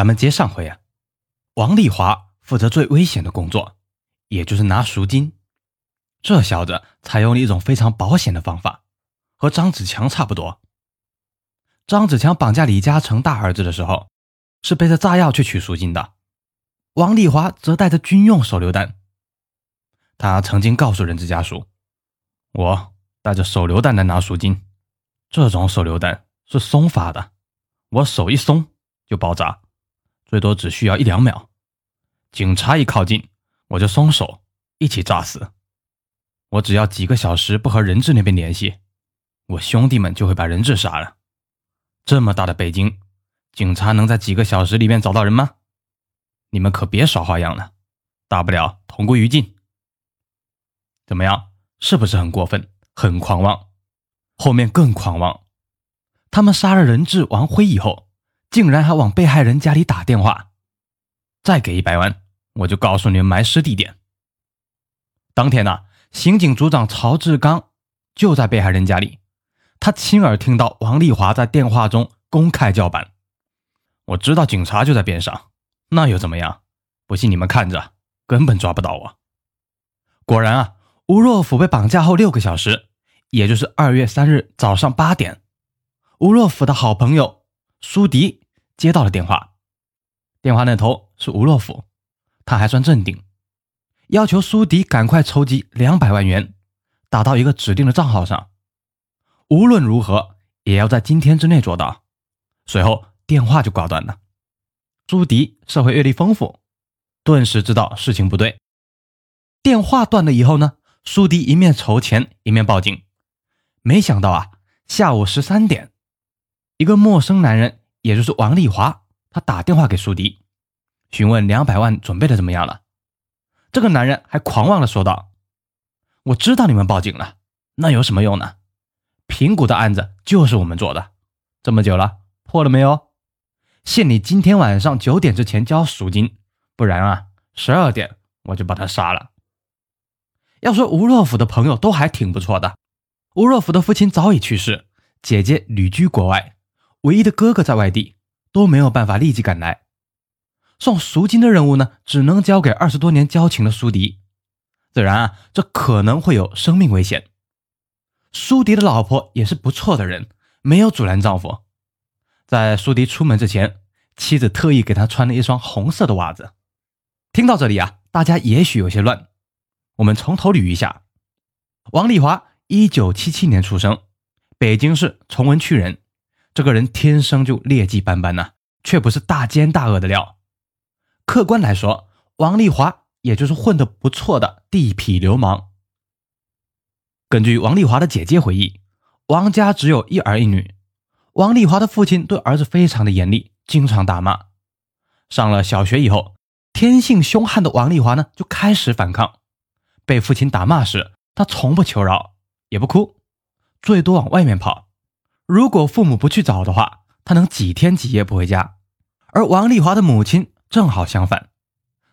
咱们接上回啊，王丽华负责最危险的工作，也就是拿赎金。这小子采用了一种非常保险的方法，和张子强差不多。张子强绑架李嘉诚大儿子的时候，是背着炸药去取赎金的。王丽华则带着军用手榴弹。他曾经告诉人质家属：“我带着手榴弹来拿赎金，这种手榴弹是松发的，我手一松就爆炸。”最多只需要一两秒，警察一靠近，我就松手，一起炸死。我只要几个小时不和人质那边联系，我兄弟们就会把人质杀了。这么大的北京，警察能在几个小时里面找到人吗？你们可别耍花样了，大不了同归于尽。怎么样，是不是很过分，很狂妄？后面更狂妄，他们杀了人质王辉以后。竟然还往被害人家里打电话，再给一百万，我就告诉你们埋尸地点。当天呢，刑警组长曹志刚就在被害人家里，他亲耳听到王丽华在电话中公开叫板。我知道警察就在边上，那又怎么样？不信你们看着，根本抓不到我。果然啊，吴若甫被绑架后六个小时，也就是二月三日早上八点，吴若甫的好朋友苏迪。接到了电话，电话那头是吴若甫，他还算镇定，要求苏迪赶快筹集两百万元，打到一个指定的账号上，无论如何也要在今天之内做到。随后电话就挂断了。苏迪社会阅历丰富，顿时知道事情不对。电话断了以后呢，苏迪一面筹钱一面报警，没想到啊，下午十三点，一个陌生男人。也就是王丽华，他打电话给苏迪，询问两百万准备的怎么样了。这个男人还狂妄的说道：“我知道你们报警了，那有什么用呢？平谷的案子就是我们做的，这么久了，破了没有？限你今天晚上九点之前交赎金，不然啊，十二点我就把他杀了。”要说吴若甫的朋友都还挺不错的，吴若甫的父亲早已去世，姐姐旅居国外。唯一的哥哥在外地，都没有办法立即赶来。送赎金的任务呢，只能交给二十多年交情的苏迪。自然啊，这可能会有生命危险。苏迪的老婆也是不错的人，没有阻拦丈夫。在苏迪出门之前，妻子特意给他穿了一双红色的袜子。听到这里啊，大家也许有些乱。我们从头捋一下：王丽华，一九七七年出生，北京市崇文区人。这个人天生就劣迹斑斑呐，却不是大奸大恶的料。客观来说，王丽华也就是混得不错的地痞流氓。根据王丽华的姐姐回忆，王家只有一儿一女。王丽华的父亲对儿子非常的严厉，经常打骂。上了小学以后，天性凶悍的王丽华呢就开始反抗。被父亲打骂时，他从不求饶，也不哭，最多往外面跑。如果父母不去找的话，他能几天几夜不回家。而王丽华的母亲正好相反，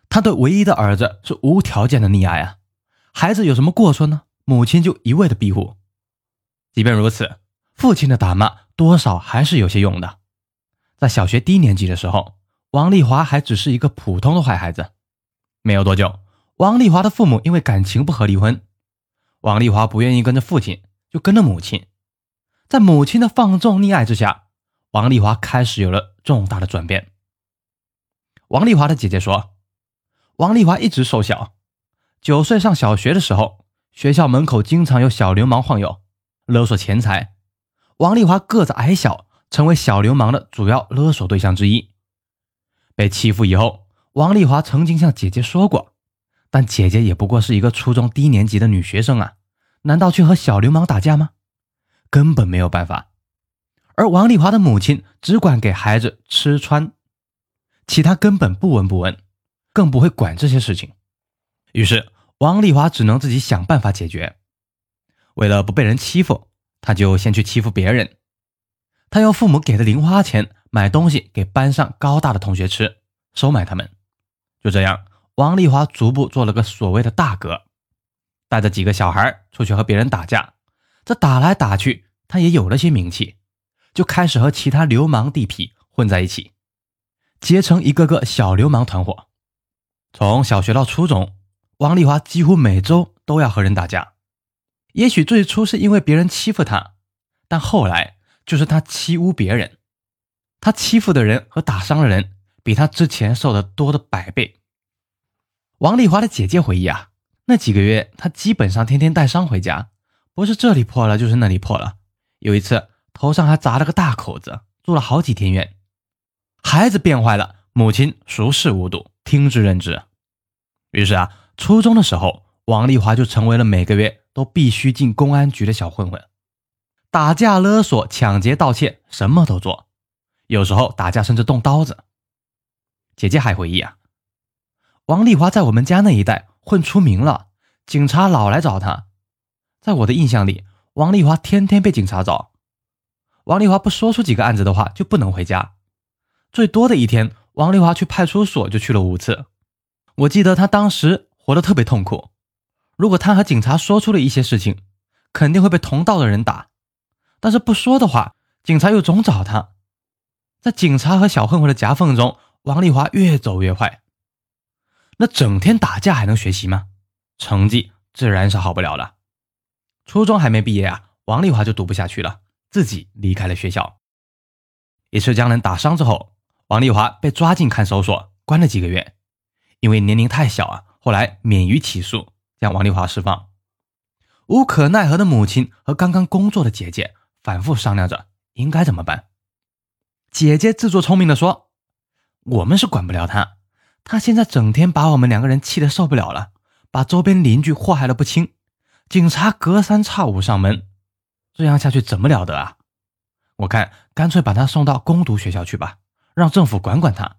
他对唯一的儿子是无条件的溺爱啊。孩子有什么过错呢？母亲就一味的庇护。即便如此，父亲的打骂多少还是有些用的。在小学低年级的时候，王丽华还只是一个普通的坏孩子。没有多久，王丽华的父母因为感情不和离婚，王丽华不愿意跟着父亲，就跟着母亲。在母亲的放纵溺爱之下，王丽华开始有了重大的转变。王丽华的姐姐说：“王丽华一直瘦小，九岁上小学的时候，学校门口经常有小流氓晃悠，勒索钱财。王丽华个子矮小，成为小流氓的主要勒索对象之一。被欺负以后，王丽华曾经向姐姐说过，但姐姐也不过是一个初中低年级的女学生啊，难道去和小流氓打架吗？”根本没有办法，而王丽华的母亲只管给孩子吃穿，其他根本不闻不问，更不会管这些事情。于是王丽华只能自己想办法解决。为了不被人欺负，他就先去欺负别人。他用父母给的零花钱买东西给班上高大的同学吃，收买他们。就这样，王丽华逐步做了个所谓的大哥，带着几个小孩出去和别人打架。这打来打去，他也有了些名气，就开始和其他流氓地痞混在一起。结成一个个小流氓团伙。从小学到初中，王丽华几乎每周都要和人打架。也许最初是因为别人欺负他，但后来就是他欺侮别人。他欺负的人和打伤的人，比他之前受的多的百倍。王丽华的姐姐回忆啊，那几个月她基本上天天带伤回家，不是这里破了就是那里破了。有一次头上还砸了个大口子，住了好几天院。孩子变坏了，母亲熟视无睹，听之任之。于是啊，初中的时候，王丽华就成为了每个月都必须进公安局的小混混，打架、勒索、抢劫、盗窃，什么都做。有时候打架甚至动刀子。姐姐还回忆啊。王丽华在我们家那一带混出名了，警察老来找他。在我的印象里，王丽华天天被警察找。王丽华不说出几个案子的话，就不能回家。最多的一天，王丽华去派出所就去了五次。我记得他当时活得特别痛苦。如果他和警察说出了一些事情，肯定会被同道的人打；但是不说的话，警察又总找他。在警察和小混混的夹缝中，王丽华越走越坏。那整天打架还能学习吗？成绩自然是好不了了。初中还没毕业啊，王丽华就读不下去了，自己离开了学校。一次将人打伤之后，王丽华被抓进看守所，关了几个月。因为年龄太小啊，后来免于起诉，将王丽华释放。无可奈何的母亲和刚刚工作的姐姐反复商量着应该怎么办。姐姐自作聪明的说：“我们是管不了他。”他现在整天把我们两个人气得受不了了，把周边邻居祸害的不轻，警察隔三差五上门，这样下去怎么了得啊？我看干脆把他送到攻读学校去吧，让政府管管他。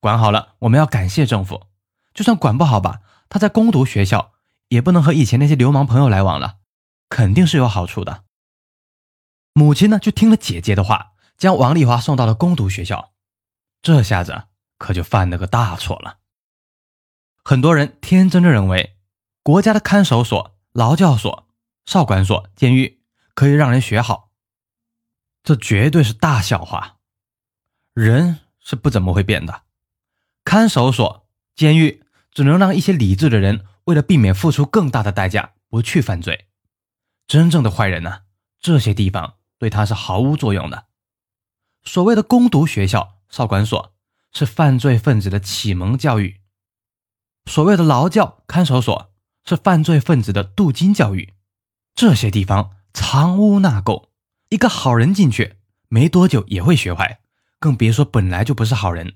管好了，我们要感谢政府；就算管不好吧，他在攻读学校也不能和以前那些流氓朋友来往了，肯定是有好处的。母亲呢，就听了姐姐的话，将王丽华送到了攻读学校。这下子。可就犯了个大错了。很多人天真的认为，国家的看守所、劳教所、少管所、监狱可以让人学好，这绝对是大笑话。人是不怎么会变的。看守所、监狱只能让一些理智的人为了避免付出更大的代价不去犯罪。真正的坏人呢，这些地方对他是毫无作用的。所谓的攻读学校、少管所。是犯罪分子的启蒙教育，所谓的劳教看守所是犯罪分子的镀金教育。这些地方藏污纳垢，一个好人进去没多久也会学坏，更别说本来就不是好人。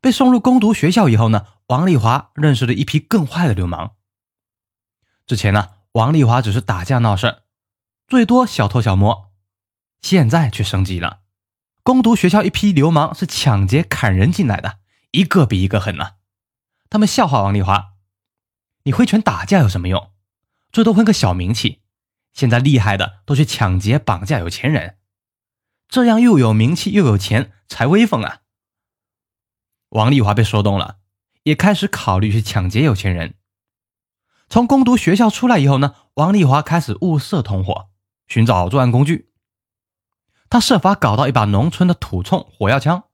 被送入攻读学校以后呢，王丽华认识了一批更坏的流氓。之前呢，王丽华只是打架闹事，最多小偷小摸，现在却升级了。攻读学校一批流氓是抢劫砍人进来的，一个比一个狠呐。他们笑话王丽华：“你挥拳打架有什么用？最多混个小名气。现在厉害的都去抢劫绑架有钱人，这样又有名气又有钱才威风啊！”王丽华被说动了，也开始考虑去抢劫有钱人。从攻读学校出来以后呢，王丽华开始物色同伙，寻找作案工具。他设法搞到一把农村的土铳火药枪，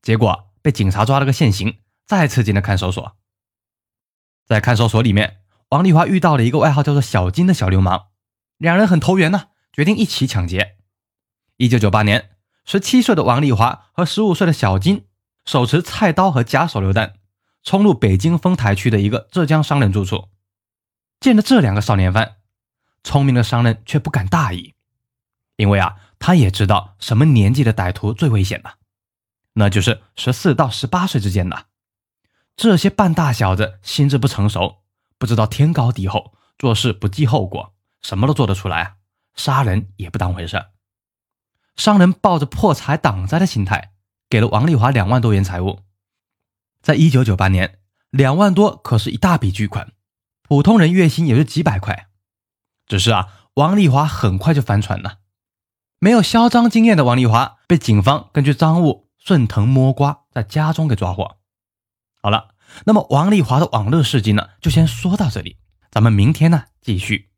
结果被警察抓了个现行，再次进了看守所。在看守所里面，王丽华遇到了一个外号叫做小金的小流氓，两人很投缘呢，决定一起抢劫。一九九八年，十七岁的王丽华和十五岁的小金手持菜刀和假手榴弹，冲入北京丰台区的一个浙江商人住处。见了这两个少年犯，聪明的商人却不敢大意，因为啊。他也知道什么年纪的歹徒最危险了，那就是十四到十八岁之间的这些半大小子，心智不成熟，不知道天高地厚，做事不计后果，什么都做得出来啊，杀人也不当回事。商人抱着破财挡灾的心态，给了王丽华两万多元财物。在一九九八年，两万多可是一大笔巨款，普通人月薪也就几百块。只是啊，王丽华很快就翻船了。没有销赃经验的王丽华被警方根据赃物顺藤摸瓜，在家中给抓获。好了，那么王丽华的网络事迹呢，就先说到这里，咱们明天呢继续。